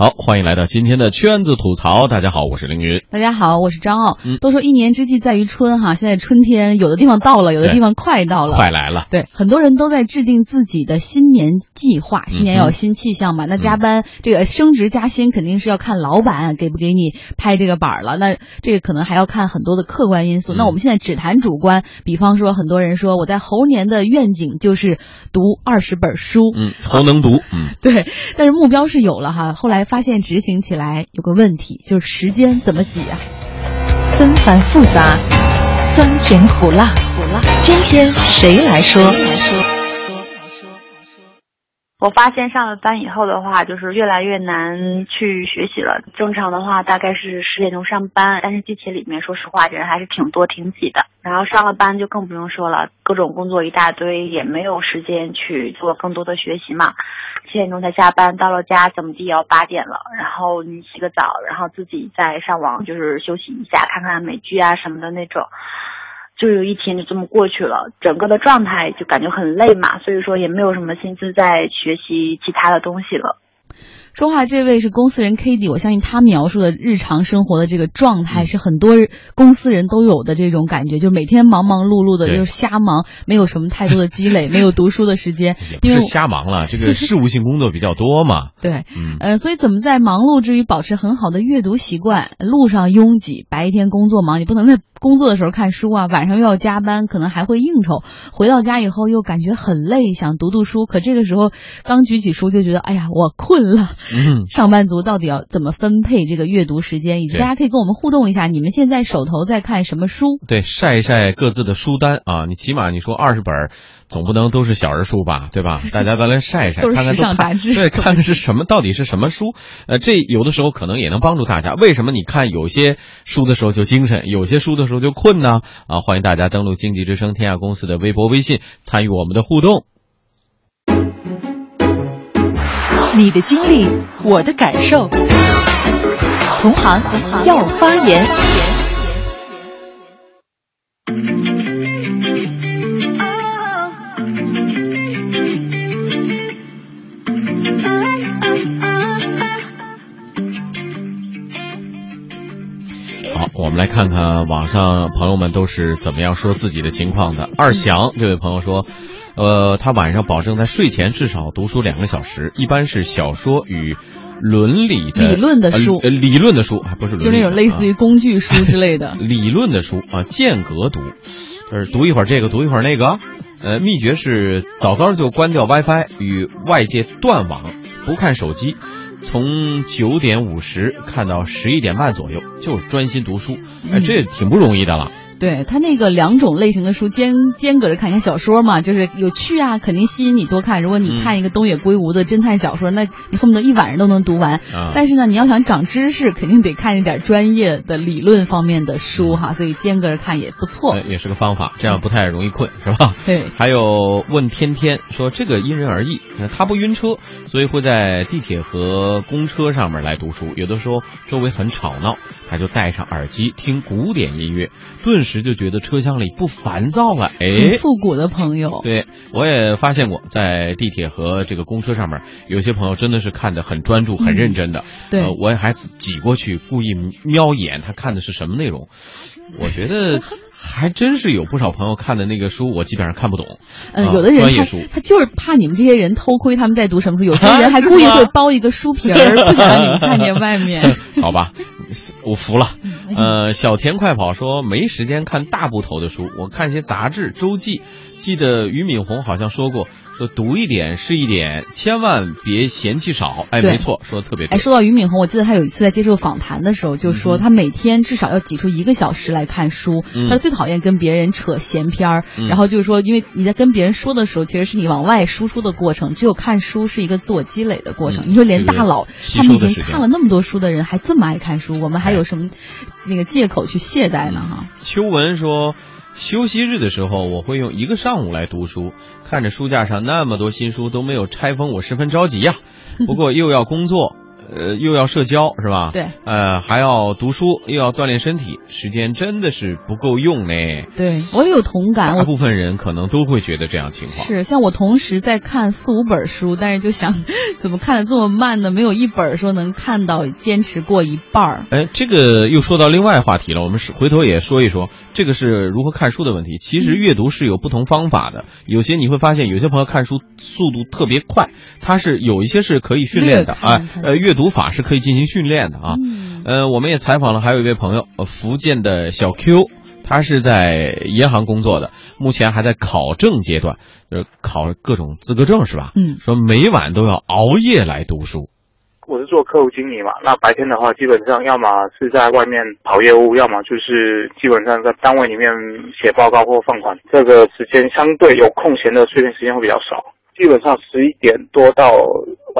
好，欢迎来到今天的圈子吐槽。大家好，我是凌云。大家好，我是张傲。嗯都说一年之计在于春哈，现在春天有的地方到了，有的地方快到了。快来了，对，很多人都在制定自己的新年计划，新年要有新气象嘛。那加班、这个升职加薪肯定是要看老板给不给你拍这个板儿了。那这个可能还要看很多的客观因素。嗯那我们现在只谈主观，比方说很多人说我在猴年的愿景就是读二十本书，嗯，猴能读，嗯，对，但是目标是有了哈，后来发现执行起来有个问题，就是时间怎么挤啊？纷繁复杂，酸甜苦辣。苦辣。今天谁来说？我发现上了班以后的话，就是越来越难去学习了。正常的话大概是十点钟上班，但是地铁里面说实话人还是挺多挺挤的。然后上了班就更不用说了，各种工作一大堆，也没有时间去做更多的学习嘛。七点钟才下班，到了家怎么地也要八点了。然后你洗个澡，然后自己再上网就是休息一下，看看美剧啊什么的那种。就有一天就这么过去了，整个的状态就感觉很累嘛，所以说也没有什么心思再学习其他的东西了。说话这位是公司人 k d 我相信他描述的日常生活的这个状态是很多公司人都有的这种感觉，就每天忙忙碌碌的，就是瞎忙，没有什么太多的积累，没有读书的时间，不因为是瞎忙了，这个事务性工作比较多嘛，对，嗯，呃，所以怎么在忙碌之余保持很好的阅读习惯？路上拥挤，白天工作忙，你不能在工作的时候看书啊，晚上又要加班，可能还会应酬，回到家以后又感觉很累，想读读书，可这个时候刚举起书就觉得，哎呀，我困了。嗯，上班族到底要怎么分配这个阅读时间？以及大家可以跟我们互动一下，你们现在手头在看什么书？对，晒一晒各自的书单啊，你起码你说二十本，总不能都是小人书吧，对吧？大家再来晒一晒，看看时尚看杂志对，看看是什么，到底是什么书？呃，这有的时候可能也能帮助大家。为什么你看有些书的时候就精神，有些书的时候就困呢？啊，欢迎大家登录经济之声天下公司的微博、微信，参与我们的互动。你的经历，我的感受。同行要发言。好，我们来看看网上朋友们都是怎么样说自己的情况的。二翔这位朋友说，呃，他晚上保证在睡前至少读书两个小时，一般是小说与伦理的理论的书呃呃理论的书，还不是就那种类似于啊工具书之类的。理论的书啊，间隔读，就是读一会儿这个，读一会儿那个。呃，秘诀是早早就关掉 WiFi，与外界断网，不看手机，从九点五十看到十一点半左右，就是专心读书。哎，嗯这挺不容易的了。对他那个两种类型的书间间隔着看，你看小说嘛，就是有趣啊，肯定吸引你多看。如果你嗯看一个东野圭吾的侦探小说，那你恨不得一晚上都能读完。啊但是呢，你要想长知识，肯定得看一点专业的理论方面的书哈，所以间隔着看也不错。呃也是个方法，这样不太容易困，是吧？对，还有问天天说这个因人而异，呃他不晕车，所以会在地铁和公车上面来读书。有的时候周围很吵闹，他就戴上耳机听古典音乐，顿时就觉得车厢里不烦躁了。哎，复古的朋友。对我也发现过，在地铁和这个公车上面，有些朋友真的是看得很专注、很认真的。对呃，我也还挤过去故意瞄一眼，他看的是什么内容。我觉得还真是有不少朋友看的那个书，我基本上看不懂。嗯，啊有的人他专业书他就是怕你们这些人偷窥他们在读什么书，有些人还故意 会包一个书皮儿，不想让你们看见外面。好吧，我服了。呃，小田快跑说没时间看大部头的书，我看一些杂志、周记。记得俞敏洪好像说过，说读一点是一点，千万别嫌弃少。哎，没错，说的特别对。哎，说到俞敏洪，我记得他有一次在接受访谈的时候就说，嗯他每天至少要挤出一个小时来看书。嗯他说最讨厌跟别人扯闲篇儿，嗯然后就是说，因为你在跟别人说的时候，其实是你往外输出的过程，只有看书是一个自我积累的过程。嗯你说连大佬他们已经看了那么多书的人，还这么爱看书，我们还有什么那个借口去懈怠呢？哈。秋文说，休息日的时候，我会用一个上午来读书，看着书架上那么多新书都没有拆封，我十分着急呀、不过又要工作，呃，又要社交是吧？对。呃，还要读书，又要锻炼身体，时间真的是不够用呢。对我也有同感，大部分人可能都会觉得这样情况。是，像我同时在看四五本书，但是就想，怎么看的这么慢呢？没有一本说能看到坚持过一半儿。哎，这个又说到另外话题了，我们是回头也说一说，这个是如何看书的问题。其实阅读是有不同方法的，有些你会发现，有些朋友看书速度特别快，他是有一些是可以训练的啊，呃，阅读法是可以进行训练的啊。呃，我们也采访了还有一位朋友，福建的小 Q，他是在银行工作的，目前还在考证阶段，呃，考各种资格证是吧？嗯，说每晚都要熬夜来读书。我是做客户经理嘛，那白天的话，基本上要么是在外面跑业务，要么就是基本上在单位里面写报告或放款。这个时间相对有空闲的碎片时间会比较少，基本上十一点多到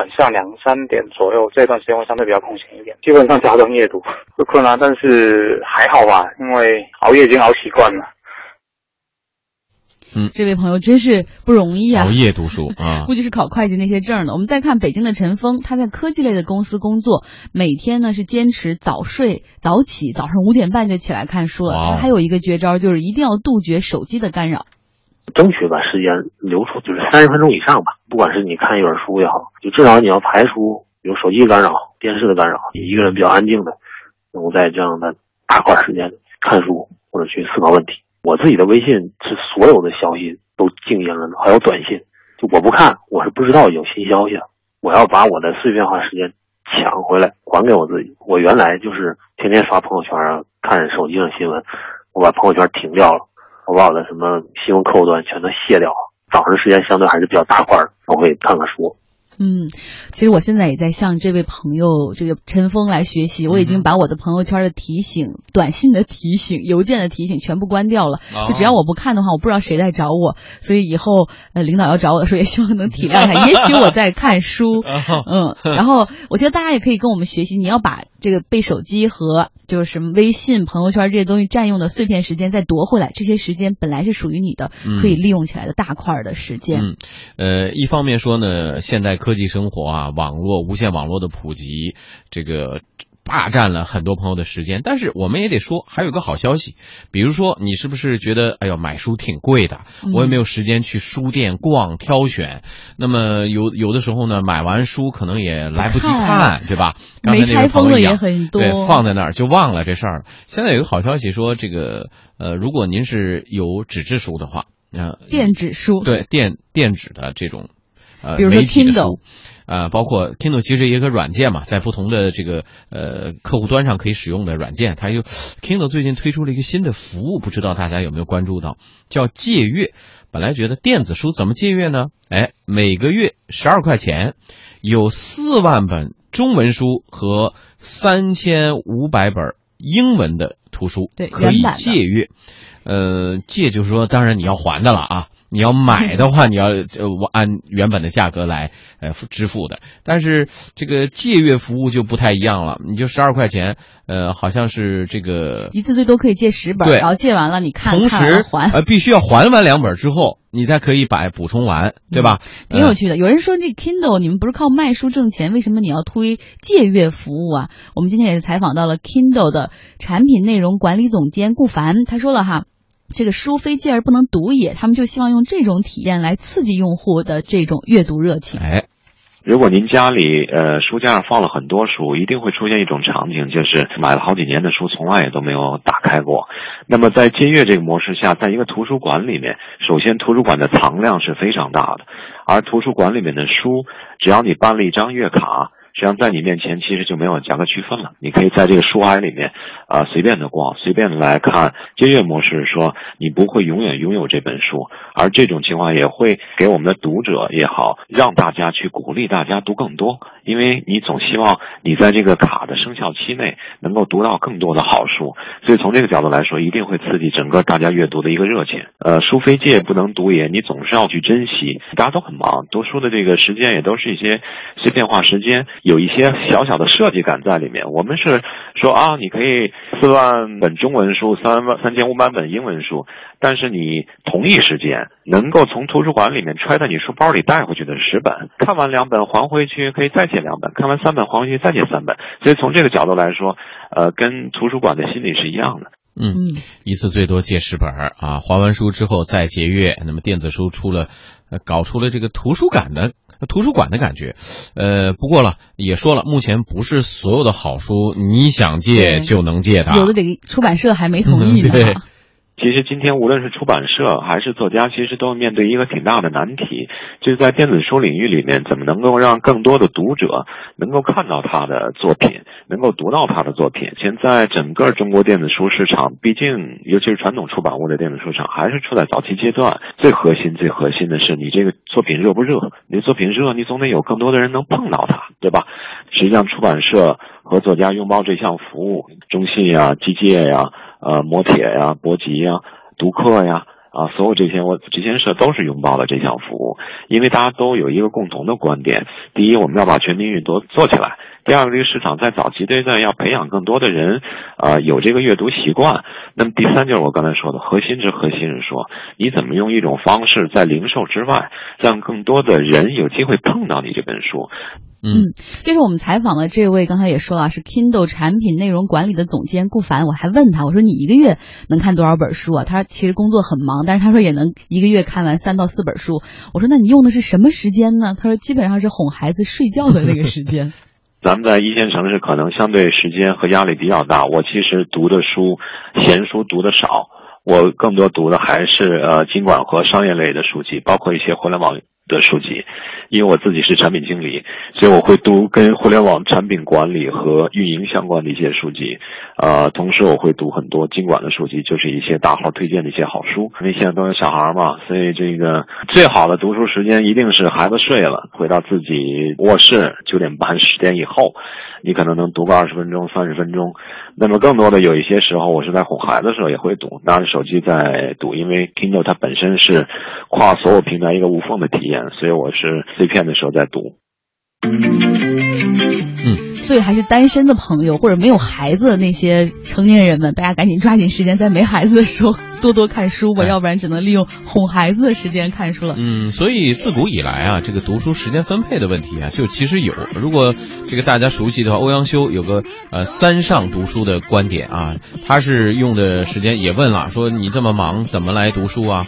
晚上两三点左右这段时间会相对比较空闲一点。基本上加灯夜读 会困难，但是还好吧，因为熬夜已经熬习惯了。嗯，这位朋友真是不容易啊！熬夜读书啊，估计是考会计那些证的。我们再看北京的陈峰，他在科技类的公司工作，每天呢是坚持早睡早起，早上五点半就起来看书了。他还有一个绝招，就是一定要杜绝手机的干扰，争取把时间留出，就是三十分钟以上吧。不管是你看一本书也好，就至少你要排除有手机干扰、电视的干扰，你一个人比较安静的，能够在这样的大块时间看书或者去思考问题。我自己的微信是所有的消息都静音了，还有短信，就我不看，我是不知道有新消息。我要把我的碎片化时间抢回来，还给我自己。我原来就是天天刷朋友圈啊，看手机上新闻，我把朋友圈停掉了，我把我的什么新闻客户端全都卸掉了。早上时间相对还是比较大块的，我会看看书。嗯，其实我现在也在向这位朋友这个陈峰来学习。我已经把我的朋友圈的提醒、短信的提醒、邮件的提醒全部关掉了。就只要我不看的话，我不知道谁在找我。所以以后呃，领导要找我的时候，也希望能体谅一下。也许我在看书，嗯。然后我觉得大家也可以跟我们学习，你要把这个被手机和就是什么微信、朋友圈这些东西占用的碎片时间再夺回来。这些时间本来是属于你的，可以利用起来的大块的时间。嗯，呃，一方面说呢，现代科技生活啊，网络、无线网络的普及，这个霸占了很多朋友的时间。但是我们也得说，还有个好消息，比如说你是不是觉得，哎呦，买书挺贵的，我也没有时间去书店逛挑选。那么有有的时候呢，买完书可能也来不及看，对吧？没拆封的也很多，对，放在那儿就忘了这事儿了。现在有个好消息说，这个呃，如果您是有纸质书的话，呃，电子书，对电电子的这种。呃，比如说 Kindle，呃，包括 Kindle 其实也有个软件嘛，在不同的这个呃客户端上可以使用的软件，它又 Kindle 最近推出了一个新的服务，不知道大家有没有关注到，叫借阅。本来觉得电子书怎么借阅呢？哎，每个月十二块钱，有四万本中文书和三千五百本英文的图书，对，可以借阅。呃，借就是说，当然你要还的了啊。你要买的话，你要呃按原本的价格来呃支付的，但是这个借阅服务就不太一样了，你就十二块钱，呃，好像是这个一次最多可以借十本，然后借完了你看，同时还呃必须要还完两本之后，你才可以把补充完，对吧？挺有趣的。有人说这 Kindle 你们不是靠卖书挣钱，为什么你要推借阅服务啊？我们今天也是采访到了 Kindle 的产品内容管理总监顾凡，他说了哈。这个书非借而不能读也，他们就希望用这种体验来刺激用户的这种阅读热情。哎，如果您家里呃书架上放了很多书，一定会出现一种场景，就是买了好几年的书，从来也都没有打开过。那么在借阅这个模式下，在一个图书馆里面，首先图书馆的藏量是非常大的，而图书馆里面的书，只要你办了一张月卡。实际上，在你面前其实就没有价格区分了。你可以在这个书海里面，啊，随便的逛，随便的来看。借阅模式说，你不会永远拥有这本书，而这种情况也会给我们的读者也好，让大家去鼓励大家读更多。因为你总希望你在这个卡的生效期内能够读到更多的好书，所以从这个角度来说，一定会刺激整个大家阅读的一个热情。呃，书非借不能读也，你总是要去珍惜。大家都很忙，读书的这个时间也都是一些碎片化时间。有一些小小的设计感在里面。我们是说啊，你可以四万本中文书，三万三千五百本英文书，但是你同一时间能够从图书馆里面揣到你书包里带回去的十本，看完两本还回去可以再借两本，看完三本还回去再借三本。所以从这个角度来说，呃，跟图书馆的心理是一样的。嗯，一次最多借十本啊，还完书之后再节约。那么电子书出了，搞出了这个图书馆的图书馆的感觉。呃，不过了，也说了，目前不是所有的好书你想借就能借的，有的这个出版社还没同意呢。对。其实今天无论是出版社还是作家，其实都面对一个挺大的难题，就是在电子书领域里面，怎么能够让更多的读者能够看到他的作品，能够读到他的作品。现在整个中国电子书市场，毕竟尤其是传统出版物的电子书场，还是处在早期阶段。最核心、最核心的是你这个作品热不热？你作品热，你总得有更多的人能碰到它，对吧？实际上，出版社和作家拥抱这项服务，中信呀、机械呀。呃，磨铁呀，博吉呀，读客呀，啊，所有这些我这些社都是拥抱了这项服务，因为大家都有一个共同的观点：第一，我们要把全民阅读做起来；第二个，这个市场在早期阶段要培养更多的人，啊，有这个阅读习惯。那么第三就是我刚才说的核心之核心是说，你怎么用一种方式在零售之外，让更多的人有机会碰到你这本书。嗯，接着我们采访的这位刚才也说了，是 Kindle 产品内容管理的总监顾凡。我还问他，我说你一个月能看多少本书啊？他说其实工作很忙，但是他说也能一个月看完三到四本书。我说那你用的是什么时间呢？他说基本上是哄孩子睡觉的那个时间。咱们在一线城市可能相对时间和压力比较大，我其实读的书闲书读的少，我更多读的还是呃经管和商业类的书籍，包括一些互联网。的书籍，因为我自己是产品经理，所以我会读跟互联网产品管理和运营相关的一些书籍，呃，同时我会读很多经管的书籍，就是一些大号推荐的一些好书。因为现在都有小孩嘛，所以这个最好的读书时间一定是孩子睡了，回到自己卧室九点半十点以后。你可能能读个二十分钟、三十分钟，那么更多的有一些时候，我是在哄孩子的时候也会读，拿着手机在读，因为 Kindle 它本身是跨所有平台一个无缝的体验，所以我是碎片的时候在读。嗯，所以还是单身的朋友或者没有孩子的那些成年人们，大家赶紧抓紧时间，在没孩子的时候多多看书吧，要不然只能利用哄孩子的时间看书了。嗯，所以自古以来啊，这个读书时间分配的问题啊，就其实有。如果这个大家熟悉的话，欧阳修有个呃三上读书的观点啊，他是用的时间也问了，说你这么忙怎么来读书啊？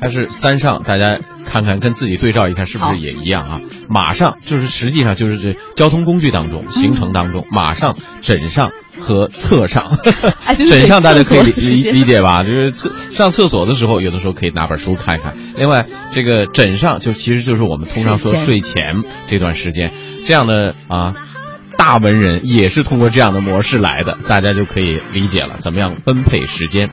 他是三上，大家。看看跟自己对照一下，是不是也一样啊？马上就是实际上就是这交通工具当中行程当中，马上枕上和侧上，枕上大家可以理理解吧？就是厕上厕所的时候，有的时候可以拿本书看看。另外，这个枕上就其实就是我们通常说睡前这段时间，这样的啊，大文人也是通过这样的模式来的，大家就可以理解了怎么样分配时间。